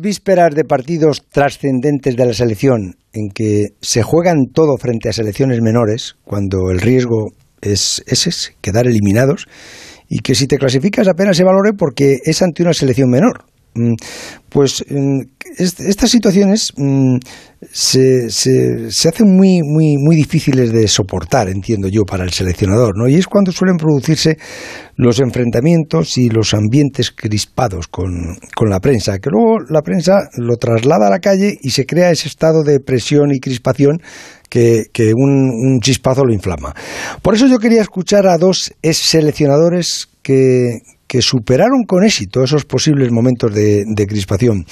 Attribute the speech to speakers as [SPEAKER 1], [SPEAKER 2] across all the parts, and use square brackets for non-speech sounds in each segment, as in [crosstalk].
[SPEAKER 1] vísperas de partidos trascendentes de la selección, en que se juegan todo frente a selecciones menores, cuando el riesgo es ese, quedar eliminados, y que si te clasificas apenas se valore porque es ante una selección menor. Mm, pues mm, estas situaciones mm, se, se, se, hacen muy, muy, muy difíciles de soportar, entiendo yo, para el seleccionador, ¿no? Y es cuando suelen producirse los enfrentamientos y los ambientes crispados con, con la prensa, que luego la prensa lo traslada a la calle y se crea ese estado de presión y crispación que, que un, un, chispazo lo inflama. Por eso yo quería escuchar a dos ex seleccionadores que, que superaron con éxito esos posibles momentos de, crispación.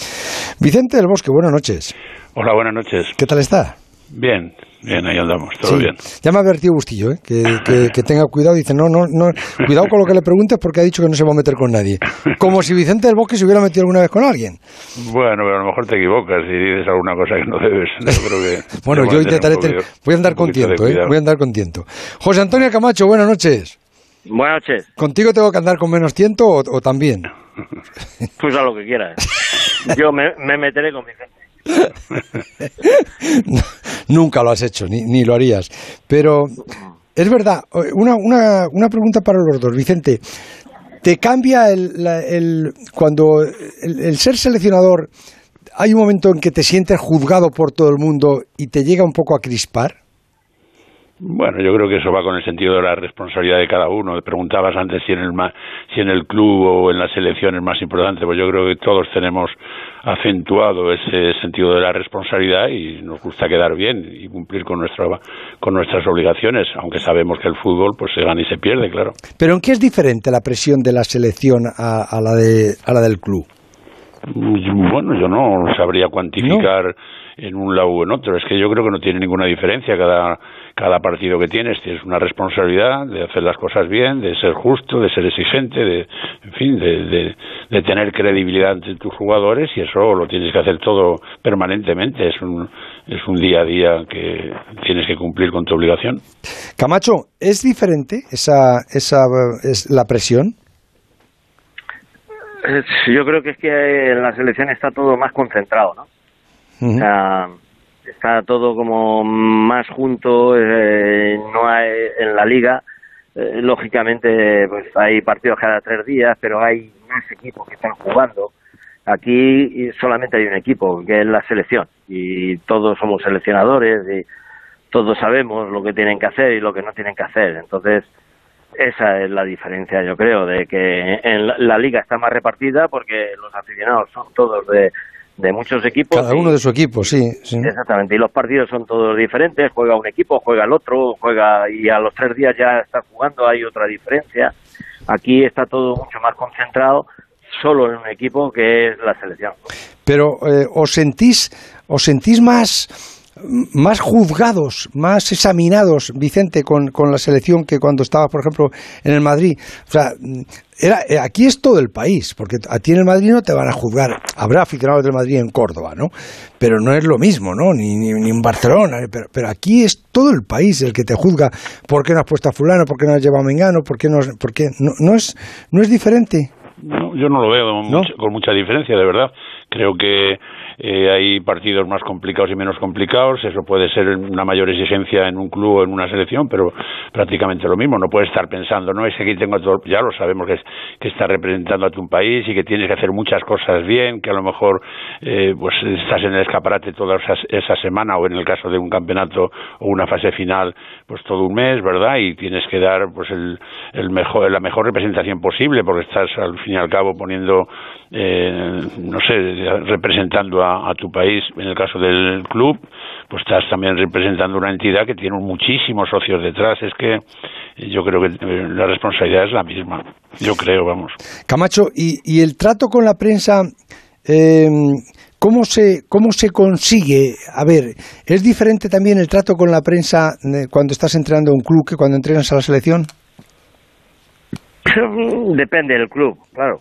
[SPEAKER 1] Vicente del Bosque, buenas noches.
[SPEAKER 2] Hola, buenas noches.
[SPEAKER 1] ¿Qué tal está?
[SPEAKER 2] Bien, bien, ahí andamos, todo bien.
[SPEAKER 1] Ya me ha advertido Bustillo, ¿eh? que, tenga cuidado. Dice, no, no, no, cuidado con lo que le preguntes porque ha dicho que no se va a meter con nadie. Como si Vicente del Bosque se hubiera metido alguna vez con alguien.
[SPEAKER 2] Bueno, pero a lo mejor te equivocas y dices alguna cosa que no debes. [laughs]
[SPEAKER 1] bueno, yo intentaré... Voy a andar con tiento, ¿eh? Voy a andar con tiento. José Antonio Camacho, buenas noches.
[SPEAKER 3] Buenas noches.
[SPEAKER 1] ¿Contigo tengo que andar con menos tiento o, también? [laughs]
[SPEAKER 3] Pues a lo que quieras. Yo me, meteré con mi gente. [laughs]
[SPEAKER 1] Nunca lo has hecho, ni, ni, lo harías. Pero es verdad, una, una, una pregunta para los dos. Vicente, ¿te cambia el, el cuando el ser seleccionador, hay un momento en que te sientes juzgado por todo el mundo y te llega un poco a crispar?
[SPEAKER 2] Bueno, yo creo que eso va con el sentido de la responsabilidad de cada uno. Preguntabas antes si en el si en el club o en la selección es más importante. Pues yo creo que todos tenemos acentuado ese sentido de la responsabilidad y nos gusta quedar bien y cumplir con nuestra con nuestras obligaciones, aunque sabemos que el fútbol pues se gana y se pierde, claro.
[SPEAKER 1] Pero ¿en qué es diferente la presión de la selección a, la de a la del club?
[SPEAKER 2] Bueno, yo no sabría cuantificar en un lado o en otro. Es que yo creo que no tiene ninguna diferencia. Cada, cada partido que tienes tienes una responsabilidad de hacer las cosas bien, de ser justo, de ser exigente, de, en fin, de, de, tener credibilidad ante tus jugadores y eso lo tienes que hacer todo permanentemente. Es un, es un día a día que tienes que cumplir con tu obligación.
[SPEAKER 1] Camacho, ¿es diferente esa, esa es la presión?
[SPEAKER 3] Yo creo que es que en la selección está todo más concentrado, ¿no? O sea, está todo como más junto, eh, no hay en la liga. Eh, lógicamente, pues hay partidos cada tres días, pero hay más equipos que están jugando. Aquí solamente hay un equipo, que es la selección, y todos somos seleccionadores y todos sabemos lo que tienen que hacer y lo que no tienen que hacer. Entonces, esa es la diferencia, yo creo, de que en la liga está más repartida porque los aficionados son todos de, de muchos equipos.
[SPEAKER 1] Cada uno de su equipo, sí,
[SPEAKER 3] Exactamente, y los partidos son todos diferentes, juega un equipo, juega el otro, juega y a los tres días ya está jugando, hay otra diferencia. Aquí está todo mucho más concentrado solo en un equipo que es la selección.
[SPEAKER 1] Pero eh, os sentís, os sentís más más juzgados, más examinados, Vicente, con, con la selección que cuando estaba, por ejemplo, en el Madrid. O sea, era, eh, aquí es todo el país, porque a ti en el Madrid no te van a juzgar. Habrá aficionados del Madrid en Córdoba, ¿no? Pero no es lo mismo, ¿no? Ni, ni, en Barcelona. Pero, pero, aquí es todo el país el que te juzga. ¿Por qué no has puesto a fulano? ¿Por qué no has llevado a Mengano? ¿Por qué no, por qué? no, no, es, no es diferente?
[SPEAKER 2] No, yo no lo veo con mucha diferencia, de verdad. Creo que eh, hay partidos más complicados y menos complicados, eso puede ser una mayor exigencia en un club o en una selección, pero prácticamente lo mismo, no puedes estar pensando, no es que aquí tengo todo, ya lo sabemos que, es, que estás representando a tu país y que tienes que hacer muchas cosas bien, que a lo mejor eh, pues estás en el escaparate toda esa, semana o en el caso de un campeonato o una fase final, pues todo un mes, ¿verdad? Y tienes que dar pues el, el mejor, la mejor representación posible porque estás al fin y al cabo poniendo eh, no sé, representando a, tu país, en el caso del club, pues estás también representando una entidad que tiene muchísimos socios detrás. Es que yo creo que eh, la responsabilidad es la misma. Yo creo, vamos.
[SPEAKER 1] Camacho, ¿y, y el trato con la prensa? Eh, ¿Cómo se, ¿Cómo se consigue? A ver, ¿es diferente también el trato con la prensa eh, cuando estás entrenando a un club que cuando entrenas a la selección? [clears throat]
[SPEAKER 3] Depende del club, claro.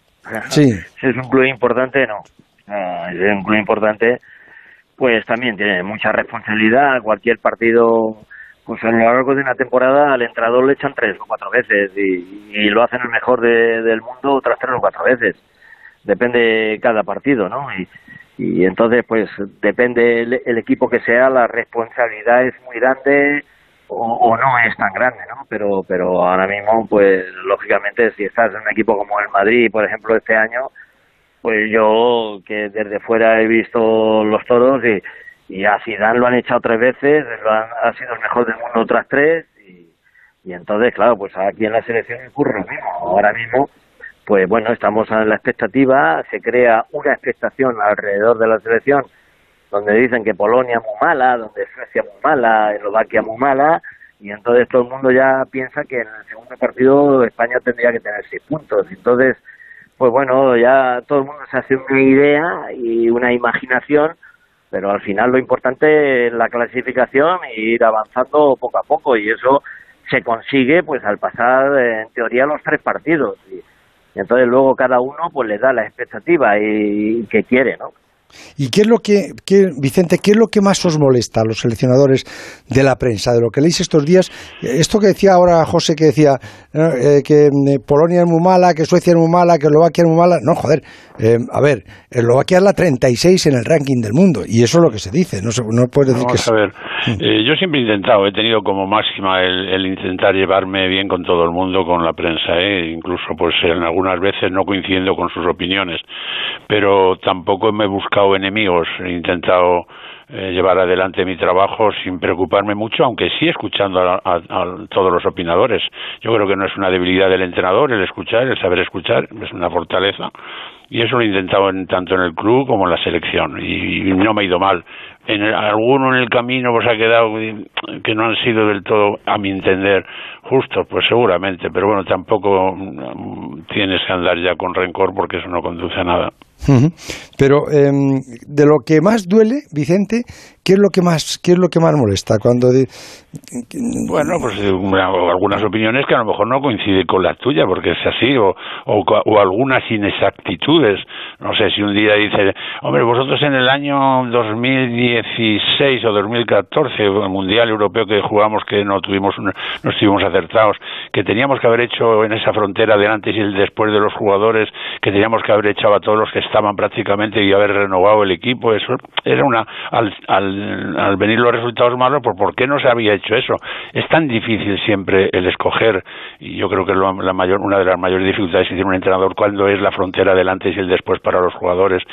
[SPEAKER 1] Sí.
[SPEAKER 3] Si es un club importante, no. Si es un club importante, pues también tiene mucha responsabilidad. Cualquier partido, pues a lo largo de una temporada al entrenador le echan tres o cuatro veces y, lo hacen el mejor del mundo otras tres o cuatro veces. Depende cada partido, ¿no? Y, entonces pues depende el, equipo que sea la responsabilidad es muy grande o, no es tan grande no pero pero ahora mismo pues lógicamente si estás en un equipo como el Madrid por ejemplo este año pues yo que desde fuera he visto los toros y y a Zidane lo han echado tres veces lo ha sido el mejor del mundo otras tres y, entonces claro pues aquí en la selección ocurre lo mismo ahora mismo pues bueno, estamos en la expectativa, se crea una expectación alrededor de la selección donde dicen que Polonia muy mala, donde Suecia muy mala, Eslovaquia muy mala, y entonces todo el mundo ya piensa que en el segundo partido España tendría que tener seis puntos. Entonces, pues bueno, ya todo el mundo se hace una idea y una imaginación, pero al final lo importante es la clasificación e ir avanzando poco a poco, y eso se consigue pues al pasar en teoría los tres partidos. Y, entonces luego cada uno pues le da la expectativa y, que quiere, ¿no?
[SPEAKER 1] ¿Y qué es lo que, Vicente, qué es lo que más os molesta a los seleccionadores de la prensa, de lo que leéis estos días? Esto que decía ahora José, que decía eh, que eh, Polonia es muy mala, que Suecia es muy mala, que Eslovaquia es muy mala. No, joder, eh, a ver, Eslovaquia es la 36 en el ranking del mundo, y eso es lo que se dice, no, se, no puedes decir
[SPEAKER 2] que...
[SPEAKER 1] a
[SPEAKER 2] ver, mm. yo siempre he intentado, he tenido como máxima el, intentar llevarme bien con todo el mundo, con la prensa, incluso pues en algunas veces no coincidiendo con sus opiniones, pero tampoco me he buscado enemigos, he intentado eh, llevar adelante mi trabajo sin preocuparme mucho, aunque sí escuchando a, todos los opinadores. Yo creo que no es una debilidad del entrenador el escuchar, el saber escuchar, es una fortaleza. Y eso lo he intentado en, tanto en el club como en la selección. Y, no me ha ido mal. En alguno en el camino pues ha quedado que no han sido del todo, a mi entender, justos, pues seguramente. Pero bueno, tampoco mm, tienes que andar ya con rencor porque eso no conduce a nada.
[SPEAKER 1] Pero em, de lo que más duele, Vicente, ¿qué es lo que más, qué es lo que más molesta cuando?
[SPEAKER 2] Bueno, pues eh, algunas opiniones que a lo mejor no coinciden con la tuya, porque es así, o, o, algunas inexactitudes. No sé si un día dice, hombre, vosotros en el año 2016 o 2014, el mundial europeo que jugamos, que no tuvimos, no estuvimos acertados, que teníamos que haber hecho en esa frontera de antes y el después de los jugadores, que teníamos que haber echado a todos los que estaban prácticamente y haber renovado el equipo, eso era una al, al, venir los resultados malos, pues ¿por qué no se había hecho eso? Es tan difícil siempre el escoger y yo creo que la mayor una de las mayores dificultades que tiene un entrenador cuando es la frontera del antes y el después para los jugadores,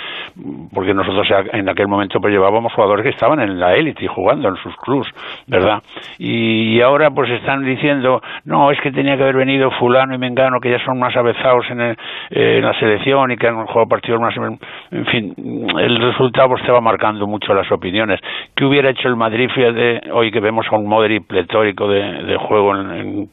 [SPEAKER 2] porque nosotros en aquel momento pues llevábamos jugadores que estaban en la élite jugando en sus clubs, ¿verdad? Y, ahora pues están diciendo, no, es que tenía que haber venido fulano y mengano que ya son más avezados en, en la selección y que han jugado partidos más en fin, el resultado pues, va marcando mucho las opiniones. ¿Qué hubiera hecho el Madrid de hoy que vemos a un Modric pletórico de, juego en,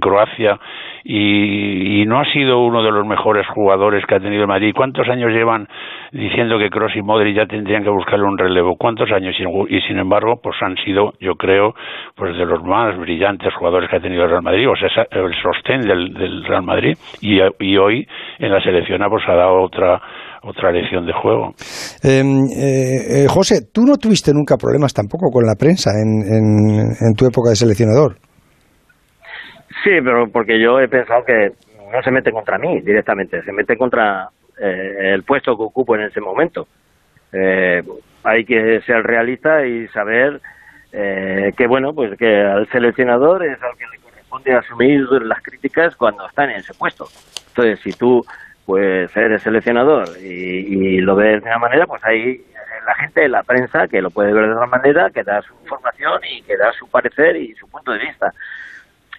[SPEAKER 2] Croacia y, no ha sido uno de los mejores jugadores que ha tenido el Madrid? ¿Cuántos años llevan diciendo que Kroos y Modric ya tendrían que buscarle un relevo? ¿Cuántos años? Y, sin embargo, pues han sido, yo creo, pues de los más brillantes jugadores que ha tenido el Real Madrid, o sea, el sostén del, Real Madrid y, hoy en la selección pues, ha dado otra otra lección de juego.
[SPEAKER 1] Em, eh, eh, José, tú no tuviste nunca problemas tampoco con la prensa en, tu época de seleccionador.
[SPEAKER 3] Sí, pero porque yo he pensado que no se mete contra mí directamente, se mete contra eh, el puesto que ocupo en ese momento. hay que ser realista y saber que, bueno, pues que al seleccionador es al que le corresponde asumir las críticas cuando están en ese puesto. Entonces, si tú pues eres seleccionador y, lo ves de una manera, pues hay la gente, la prensa, que lo puede ver de otra manera, que da su información y que da su parecer y su punto de vista.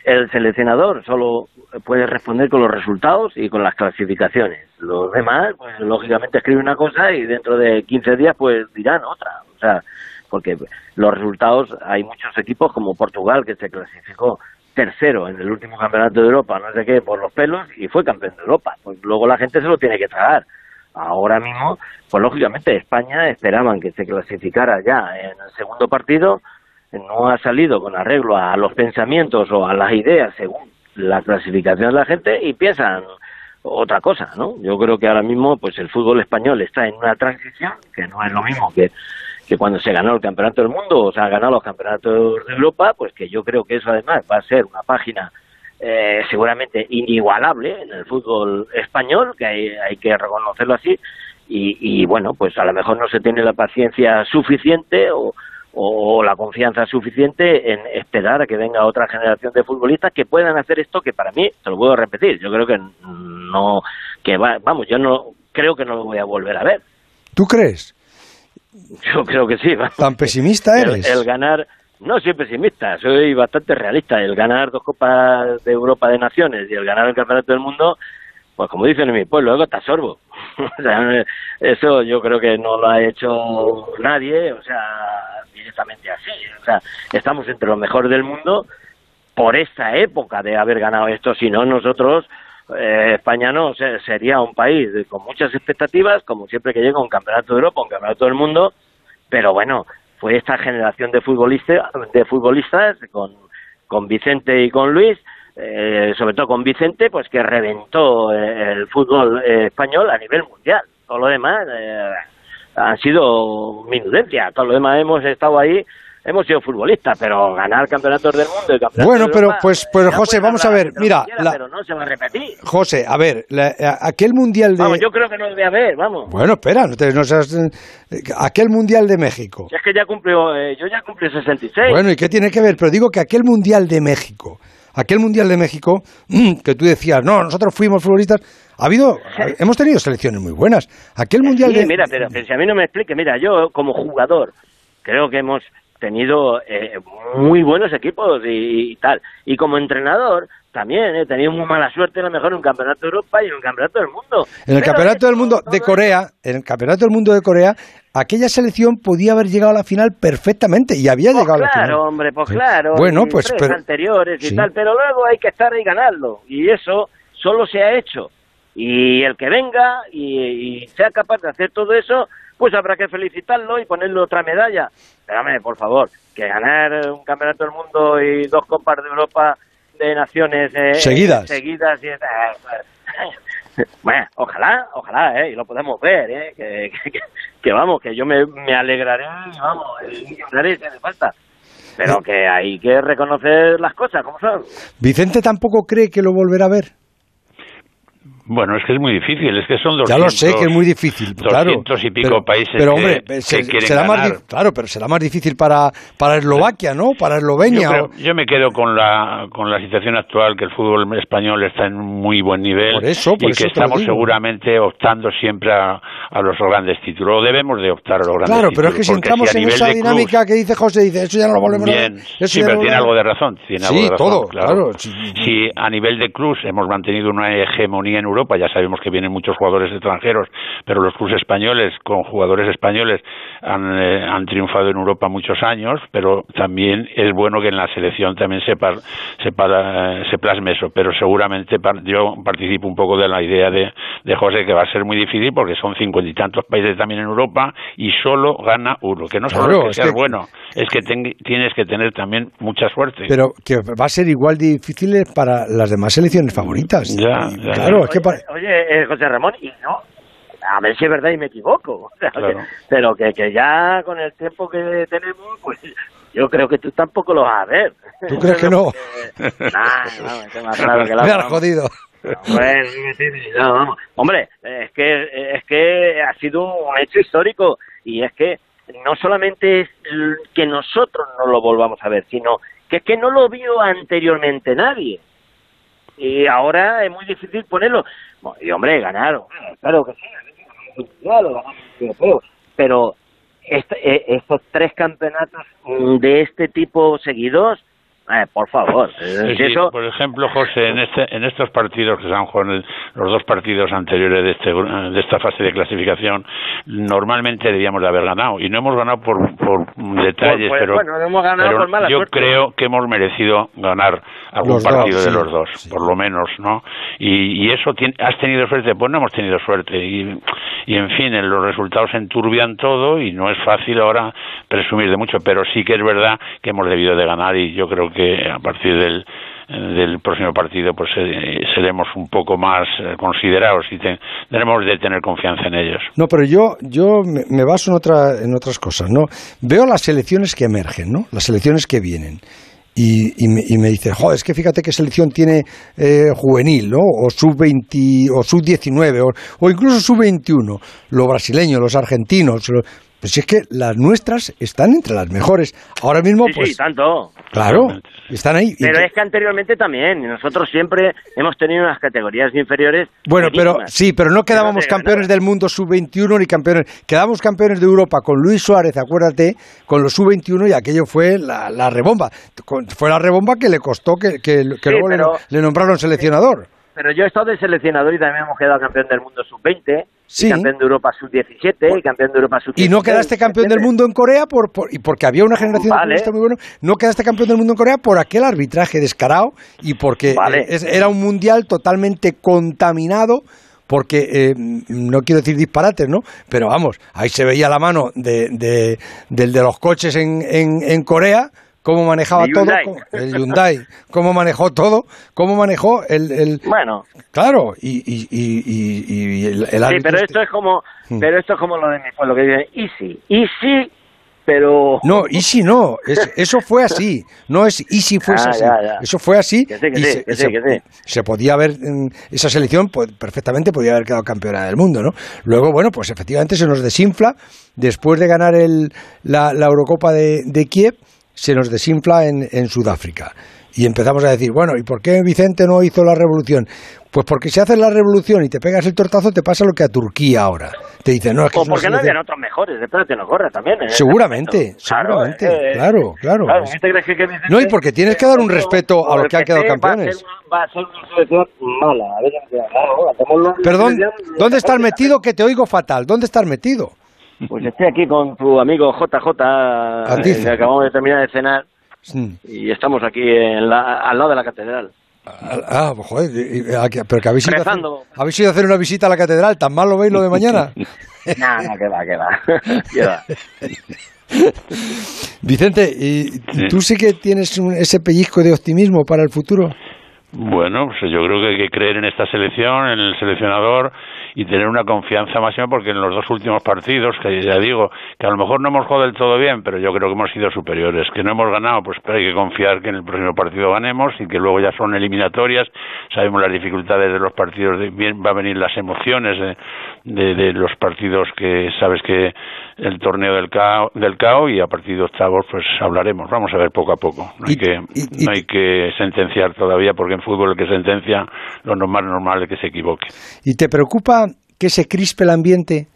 [SPEAKER 3] El seleccionador solo puede responder con los resultados y con las clasificaciones. Los demás, pues lógicamente escriben una cosa y dentro de 15 días pues dirán otra. O sea, porque los resultados, hay muchos equipos como Portugal que se clasificó tercero en el último campeonato de Europa, no sé qué, por los pelos, y fue campeón de Europa. Pues luego la gente se lo tiene que tragar. Ahora mismo, pues lógicamente España esperaban que se clasificara ya en el segundo partido, no ha salido con arreglo a los pensamientos o a las ideas según la clasificación de la gente y piensan otra cosa, ¿no? Yo creo que ahora mismo pues el fútbol español está en una transición que no es lo mismo que que cuando se ganó el Campeonato del Mundo o se han ganado los Campeonatos de Europa, pues que yo creo que eso además va a ser una página eh, seguramente inigualable en el fútbol español, que hay, hay que reconocerlo así, y, bueno, pues a lo mejor no se tiene la paciencia suficiente o, o la confianza suficiente en esperar a que venga otra generación de futbolistas que puedan hacer esto que para mí, te lo puedo repetir, yo creo que no, que va, vamos, yo no creo que no lo voy a volver a ver.
[SPEAKER 1] ¿Tú crees?
[SPEAKER 3] Yo creo que sí.
[SPEAKER 1] ¿Tan pesimista eres?
[SPEAKER 3] El, ganar, no soy pesimista, soy bastante realista. El ganar dos Copas de Europa de Naciones y el ganar el Campeonato del Mundo, pues como dicen en mi pueblo, luego te sorbo. [laughs] eso yo creo que no lo ha hecho nadie, o sea, directamente así. O sea, estamos entre los mejores del mundo por esta época de haber ganado esto, si no nosotros eh, España no sería un país con muchas expectativas, como siempre que llega un campeonato de Europa, un campeonato del mundo, pero bueno, fue esta generación de futbolistas, de futbolistas con, con Vicente y con Luis, eh, sobre todo con Vicente, pues que reventó el fútbol eh, español a nivel mundial. Todo lo demás eh, han sido minudencia, todo lo demás hemos estado ahí hemos sido futbolistas, pero ganar campeonatos del mundo y campeonatos
[SPEAKER 1] Bueno, pero pues, pues José, vamos a ver, mira,
[SPEAKER 3] pero no se va a repetir.
[SPEAKER 1] José, a ver, aquel mundial de
[SPEAKER 3] Vamos, yo creo que no debe haber, vamos.
[SPEAKER 1] Bueno, espera, no, te, no seas aquel mundial de México.
[SPEAKER 3] es que ya cumplió, eh, yo ya cumplí 66.
[SPEAKER 1] Bueno, ¿y qué tiene que ver? Pero digo que aquel mundial de México, aquel mundial de México que tú decías, "No, nosotros fuimos futbolistas", ha habido, hemos tenido selecciones muy buenas. Aquel mundial
[SPEAKER 3] sí,
[SPEAKER 1] de
[SPEAKER 3] mira, pero si a mí no me explique, mira, yo como jugador creo que hemos tenido eh, muy buenos equipos y, tal. Y como entrenador también he tenido muy mala suerte a lo mejor en un campeonato de Europa y en un campeonato del mundo.
[SPEAKER 1] En el campeonato del mundo de Corea, en el campeonato del mundo de Corea, aquella selección podía haber llegado a la final perfectamente y había
[SPEAKER 3] pues
[SPEAKER 1] llegado a la final.
[SPEAKER 3] Claro, hombre, pues claro.
[SPEAKER 1] Bueno, pues pero,
[SPEAKER 3] anteriores y tal, pero luego hay que estar ahí ganarlo y eso solo se ha hecho. Y el que venga y, y sea capaz de hacer todo eso, pues habrá que felicitarlo y ponerle otra medalla. Espérame, por favor, que ganar un campeonato del mundo y dos copas de Europa de naciones eh,
[SPEAKER 1] seguidas.
[SPEAKER 3] seguidas y, eh, [laughs] bueno, ojalá, ojalá, eh, y lo podemos ver, eh, que, que, vamos, que yo me, me alegraré, vamos, y lloraré si hace falta. Pero que hay que reconocer las cosas, como son.
[SPEAKER 1] Vicente tampoco cree que lo volverá a ver.
[SPEAKER 2] Bueno, es que es muy difícil, es que son 200,
[SPEAKER 1] Ya lo sé que es muy difícil, claro.
[SPEAKER 2] y pico países
[SPEAKER 1] pero, hombre,
[SPEAKER 2] que,
[SPEAKER 1] será más Claro, pero será más difícil para, para Eslovaquia, ¿no? Para Eslovenia.
[SPEAKER 2] Yo, me quedo con la, con la situación actual, que el fútbol español está en muy buen nivel
[SPEAKER 1] por eso, por
[SPEAKER 2] y que estamos seguramente optando siempre a, a, los grandes títulos. O debemos de optar a los grandes
[SPEAKER 1] títulos.
[SPEAKER 2] Claro,
[SPEAKER 1] pero es que si entramos en esa dinámica que dice José, dice, eso ya no lo volvemos
[SPEAKER 2] bien,
[SPEAKER 1] a ver.
[SPEAKER 2] Sí, pero tiene algo de razón. Tiene
[SPEAKER 1] sí,
[SPEAKER 2] algo de razón,
[SPEAKER 1] todo,
[SPEAKER 2] claro.
[SPEAKER 1] claro.
[SPEAKER 2] Si a nivel de clubs hemos mantenido una hegemonía en Europa, ya sabemos que vienen muchos jugadores extranjeros, pero los clubes españoles con jugadores españoles han, eh, han triunfado en Europa muchos años, pero también es bueno que en la selección también se, par, se, para, se plasme eso, pero seguramente par, yo participo un poco de la idea de, de José que va a ser muy difícil porque son cincuenta y tantos países también en Europa y solo gana uno, que no solo es que
[SPEAKER 1] es
[SPEAKER 2] seas
[SPEAKER 1] que...
[SPEAKER 2] bueno, es que ten, tienes que tener también mucha suerte.
[SPEAKER 1] Pero que va a ser igual de difícil para las demás selecciones favoritas.
[SPEAKER 2] Ya, ya.
[SPEAKER 1] Claro, es que para...
[SPEAKER 3] oye eh, José Ramón, y no, a ver si es verdad y me equivoco, [laughs]
[SPEAKER 2] Claro.
[SPEAKER 3] pero que, que ya con el tiempo que tenemos, pues yo creo que tú tampoco lo vas a ver.
[SPEAKER 1] ¿Tú crees que no? [laughs]
[SPEAKER 3] Nah, no, más claro que la
[SPEAKER 1] Me has jodido.
[SPEAKER 3] Hombre, no. Hombre, es que es que ha sido un hecho histórico y es que no solamente es que nosotros no lo volvamos a ver, sino que es que no lo vio anteriormente nadie. Y ahora es muy difícil ponerlo. Y hombre, ganaron, claro que sí, pero este, eh, estos tres campeonatos mm, de este tipo seguidos, eh, por favor,
[SPEAKER 2] Sí,
[SPEAKER 3] eso
[SPEAKER 2] Por ejemplo, José, en, este, en estos partidos que se han jugado, los dos partidos anteriores de, este, gru- de esta fase de clasificación, normalmente debíamos de haber ganado. Y no hemos ganado por, por detalles,
[SPEAKER 3] Pues- pues,
[SPEAKER 2] pero,
[SPEAKER 3] bueno, no hemos ganado
[SPEAKER 2] pero
[SPEAKER 3] por mala
[SPEAKER 2] yo
[SPEAKER 3] suerte.
[SPEAKER 2] creo que hemos merecido ganar algún
[SPEAKER 1] Los dos,
[SPEAKER 2] partido de
[SPEAKER 1] sí,
[SPEAKER 2] los dos,
[SPEAKER 1] sí.
[SPEAKER 2] por lo menos, ¿no? Y, y eso, tien- ¿has tenido suerte? Pues no hemos tenido suerte. Y, y en fin, en los resultados enturbian todo y no es fácil ahora presumir de mucho, pero sí que es verdad que hemos debido de ganar y yo creo que a partir del del próximo partido pues eh, seremos un poco más eh, considerados y te- tendremos de tener confianza en ellos.
[SPEAKER 1] No, pero yo, yo me, me baso en, otra, en otras cosas, ¿no? Veo las selecciones que emergen, ¿no? Las selecciones que vienen. y, me, dice, joder, es que fíjate qué selección tiene eh, juvenil, ¿no? O sub-20, o sub-19, o, incluso sub-21. Los brasileños, los argentinos, pues si es que las nuestras están entre las mejores. Ahora mismo,
[SPEAKER 3] sí,
[SPEAKER 1] pues.
[SPEAKER 3] Sí, tanto.
[SPEAKER 1] Claro, están ahí.
[SPEAKER 3] Pero es que anteriormente también. Nosotros siempre hemos tenido unas categorías inferiores.
[SPEAKER 1] Bueno, pero sí, pero no quedábamos campeones del mundo sub-21 ni campeones. Quedábamos campeones de Europa con Luis Suárez, acuérdate, con los sub-21 y aquello fue la, la, rebomba. Fue la rebomba que le costó que, que, luego le, nombraron seleccionador
[SPEAKER 3] pero yo he estado de seleccionador y también hemos quedado campeón del mundo sub-20, campeón de Europa sub-17 y campeón de Europa sub-17.
[SPEAKER 1] ¿Y no quedaste campeón del mundo en Corea por, y porque había una generación de muy bueno? ¿No quedaste campeón del mundo en Corea por aquel arbitraje descarado y porque eh, era un mundial totalmente contaminado? porque eh, no quiero decir disparates, ¿no? Pero vamos, ahí se veía la mano de, de, del de los coches en, en, en Corea cómo manejaba todo, el Hyundai, cómo manejó todo, cómo manejó el... el
[SPEAKER 3] bueno.
[SPEAKER 1] Claro, y, y, y, el,
[SPEAKER 3] Sí, pero esto este es como, hmm. pero esto es como lo de mi pueblo, que dicen, easy, easy, pero...
[SPEAKER 1] No, easy no, eso fue así, no es easy fue así, eso fue así y se, podía haber, esa selección pues, perfectamente podía haber quedado campeona del mundo, ¿no? Luego, bueno, pues efectivamente se nos desinfla, después de ganar el, la, la Eurocopa de, de Kiev, se nos desinfla en, en Sudáfrica. Y empezamos a decir, bueno, ¿y por qué Vicente no hizo la revolución? Pues porque si haces la revolución y te pegas el tortazo, te pasa lo que a Turquía ahora. Te dicen, no, es que.
[SPEAKER 3] O porque no habían otros mejores, espérate, no corre también. ¿eh?
[SPEAKER 1] Seguramente, seguramente, claro, claro. no, y porque tienes que dar un respeto a los que han quedado campeones.
[SPEAKER 3] Va a ser una selección mala.
[SPEAKER 1] Perdón, ¿dónde estás metido? Que te oigo fatal. ¿Dónde estás metido?
[SPEAKER 3] Pues estoy aquí con tu amigo JJ, eh, que acabamos de terminar de cenar, y estamos aquí en la, al lado de la catedral.
[SPEAKER 1] Ah, ah pues joder, pero que habéis ido, a hacer, habéis ido a hacer una visita a la catedral, ¿tan mal lo veis lo de mañana? [laughs]
[SPEAKER 3] no, no, que va, que va. [laughs] que va.
[SPEAKER 1] Vicente, ¿y ¿tú sí que tienes ese pellizco de optimismo para el futuro?
[SPEAKER 2] Bueno, pues yo creo que hay que creer en esta selección, en el seleccionador y tener una confianza máxima porque en los dos últimos partidos, que ya digo, que a lo mejor no hemos jugado del todo bien, pero yo creo que hemos sido superiores, que no hemos ganado, pues pero hay que confiar que en el próximo partido ganemos y que luego ya son eliminatorias, sabemos las dificultades de los partidos, de, bien va a venir las emociones de, de, los partidos que sabes que el torneo del CAO, del CAO y a partir de octavos pues hablaremos, vamos a ver poco a poco, no hay, que, no hay que sentenciar todavía porque en fútbol el que sentencia lo más normal es que se equivoque.
[SPEAKER 1] ¿Y te preocupa que se crispe el ambiente?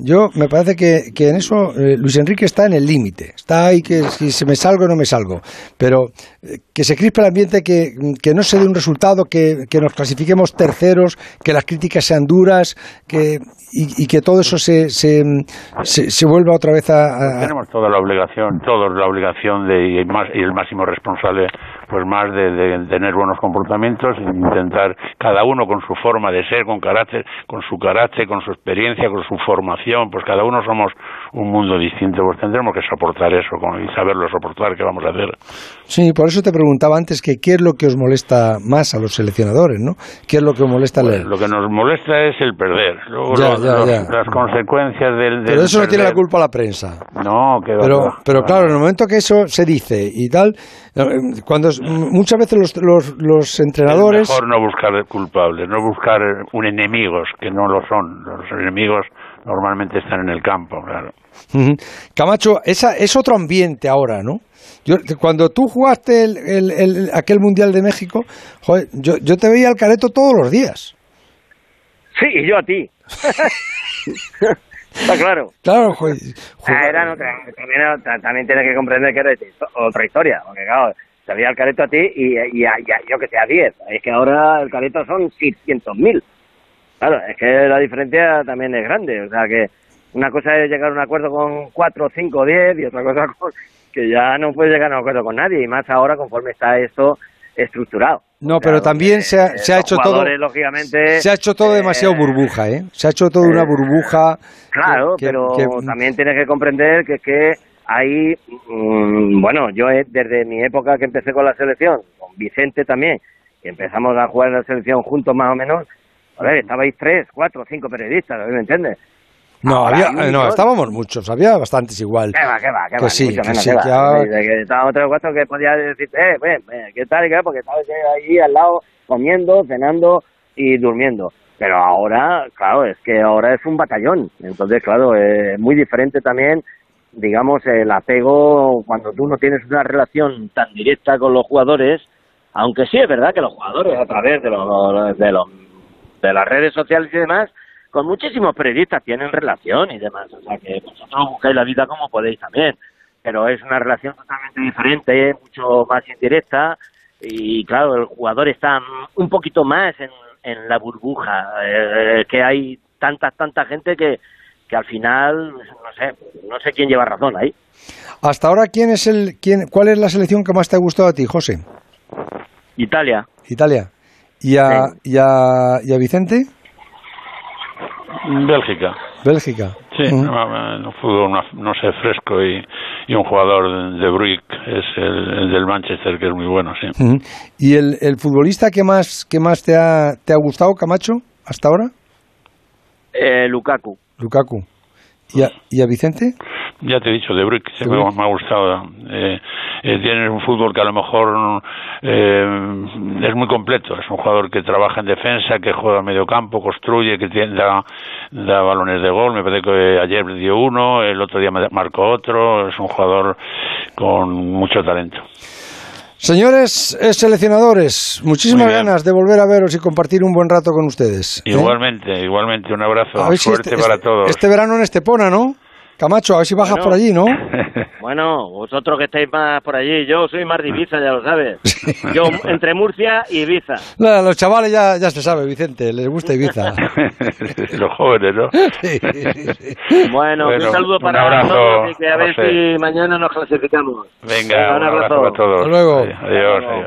[SPEAKER 1] Yo me parece que, que en eso eh, Luis Enrique está en el límite. Está ahí que si se me salgo no me salgo. Pero eh, que se crispe el ambiente, que, que no se dé un resultado, que, que, nos clasifiquemos terceros, que las críticas sean duras que, y, que todo eso se, se, se, vuelva otra vez a,
[SPEAKER 2] Tenemos toda la obligación, todos la obligación de, y, y el máximo responsable pues más de, tener buenos comportamientos, intentar cada uno con su forma de ser, con carácter, con su carácter, con su experiencia, con su formación, pues cada uno somos un mundo distinto, pues tendremos que soportar eso y saberlo soportar, ¿qué vamos a hacer?
[SPEAKER 1] Sí, por eso te preguntaba antes que qué es lo que os molesta más a los seleccionadores, ¿no? ¿Qué es lo que os molesta
[SPEAKER 2] pues, Lo que nos molesta es el perder, luego las consecuencias del,
[SPEAKER 1] Pero eso no tiene la culpa la prensa.
[SPEAKER 2] No, que
[SPEAKER 1] Pero, pero claro, en el momento que eso se dice y tal, cuando muchas veces los, los, los entrenadores...
[SPEAKER 2] Es mejor no buscar culpables, no buscar un enemigos, que no lo son. Los enemigos normalmente están en el campo, claro.
[SPEAKER 1] Camacho, esa es otro ambiente ahora, ¿no? Yo, cuando tú jugaste el, el, aquel Mundial de México, yo, yo te veía al careto todos los días.
[SPEAKER 3] Sí, y yo a ti. [laughs] Está claro.
[SPEAKER 1] Claro,
[SPEAKER 3] ah, era también, también tienes que comprender que era otra historia, porque claro, salía el careto a ti y, y, yo que sé, a 10. Es que ahora el careto son 600.000. Claro, es que la diferencia también es grande. O sea que una cosa es llegar a un acuerdo con 4, 5, 10 y otra cosa [laughs] que ya no puedes llegar a un acuerdo con nadie. Y más ahora conforme está esto estructurado.
[SPEAKER 1] No, pero también se ha, se ha hecho todo.
[SPEAKER 3] Lógicamente,
[SPEAKER 1] se ha hecho todo demasiado eh, burbuja, ¿eh? Se ha hecho todo una burbuja.
[SPEAKER 3] Claro, pero también tienes que comprender que es que hay. Mm, bueno, yo desde mi época que empecé con la selección, con Vicente también, que empezamos a jugar en la selección juntos más o menos, a ver, estabais tres, cuatro, cinco periodistas, ¿me entiendes?
[SPEAKER 1] No, había, no, estábamos muchos, había bastantes igual.
[SPEAKER 3] ¿Qué va, qué va, qué
[SPEAKER 1] que
[SPEAKER 3] va?
[SPEAKER 1] Sí, que
[SPEAKER 3] menos,
[SPEAKER 1] sí,
[SPEAKER 3] ¿qué va?
[SPEAKER 1] que ahora-
[SPEAKER 3] De que Estábamos tres o cuatro que podía decir, eh, ven, ven, ¿qué tal? qué? Porque estabas ahí al lado comiendo, cenando y durmiendo. Pero ahora, claro, es que ahora es un batallón. Entonces, claro, es muy diferente también, digamos, el apego cuando tú no tienes una relación tan directa con los jugadores, aunque sí es verdad que los jugadores a través de los, de los de las redes sociales y demás, con muchísimos periodistas tienen relación y demás. O sea que vosotros buscáis la vida como podéis también. Pero es una relación totalmente diferente, mucho más indirecta. Y claro, el jugador está un poquito más en, en la burbuja, eh, que hay tanta, tanta gente que, que al final, no sé, no sé quién lleva razón ahí.
[SPEAKER 1] Hasta ahora, ¿quién es el, quién, ¿cuál es la selección que más te ha gustado a ti, José?
[SPEAKER 3] Italia.
[SPEAKER 1] Italia. ¿Y a, y a, y a Vicente?
[SPEAKER 2] Bélgica.
[SPEAKER 1] Bélgica.
[SPEAKER 2] Sí,
[SPEAKER 1] Ujú.
[SPEAKER 2] no, no, fútbol, no, no sé, fresco y, y un jugador de, Bruik es el, el del Manchester, que es muy bueno, sí.
[SPEAKER 1] ¿Y el, el futbolista que más, que más te, ha, te ha gustado, Camacho, hasta ahora?
[SPEAKER 3] Eh, Lukaku.
[SPEAKER 1] Lukaku. ¿Y a, y a Vicente?
[SPEAKER 2] Ya te he dicho, de siempre
[SPEAKER 1] Bruyne.
[SPEAKER 2] me ha gustado. Eh, eh, tiene un fútbol que a lo mejor eh, es muy completo. Es un jugador que trabaja en defensa, que juega a medio campo, construye, que tiene, da, da balones de gol. Me parece que ayer dio uno, el otro día marcó otro. Es un jugador con mucho talento.
[SPEAKER 1] Señores eh, seleccionadores, muchísimas ganas de volver a veros y compartir un buen rato con ustedes. ¿eh?
[SPEAKER 2] Igualmente, igualmente, un abrazo. Suerte
[SPEAKER 1] este,
[SPEAKER 2] para
[SPEAKER 1] este-
[SPEAKER 2] todos.
[SPEAKER 1] este verano en Estepona, ¿no? Camacho, a ver si bajas
[SPEAKER 3] Bueno.
[SPEAKER 1] por allí, ¿no? [laughs]
[SPEAKER 3] Bueno, vosotros que estáis más por allí, yo soy más de Ibiza, ya lo sabes. [laughs] Yo entre Murcia y Ibiza.
[SPEAKER 1] Nada, los chavales ya, ya se sabe, Vicente, les gusta Ibiza. [laughs]
[SPEAKER 2] Los jóvenes, ¿no?
[SPEAKER 1] Sí, sí, sí.
[SPEAKER 3] Bueno,
[SPEAKER 2] Bueno,
[SPEAKER 3] un saludo
[SPEAKER 2] un
[SPEAKER 3] para
[SPEAKER 2] abrazo,
[SPEAKER 3] todos y que a ver
[SPEAKER 2] José.
[SPEAKER 3] si mañana nos clasificamos.
[SPEAKER 2] Venga, un abrazo para todos.
[SPEAKER 1] Hasta luego.
[SPEAKER 2] Adiós, adiós.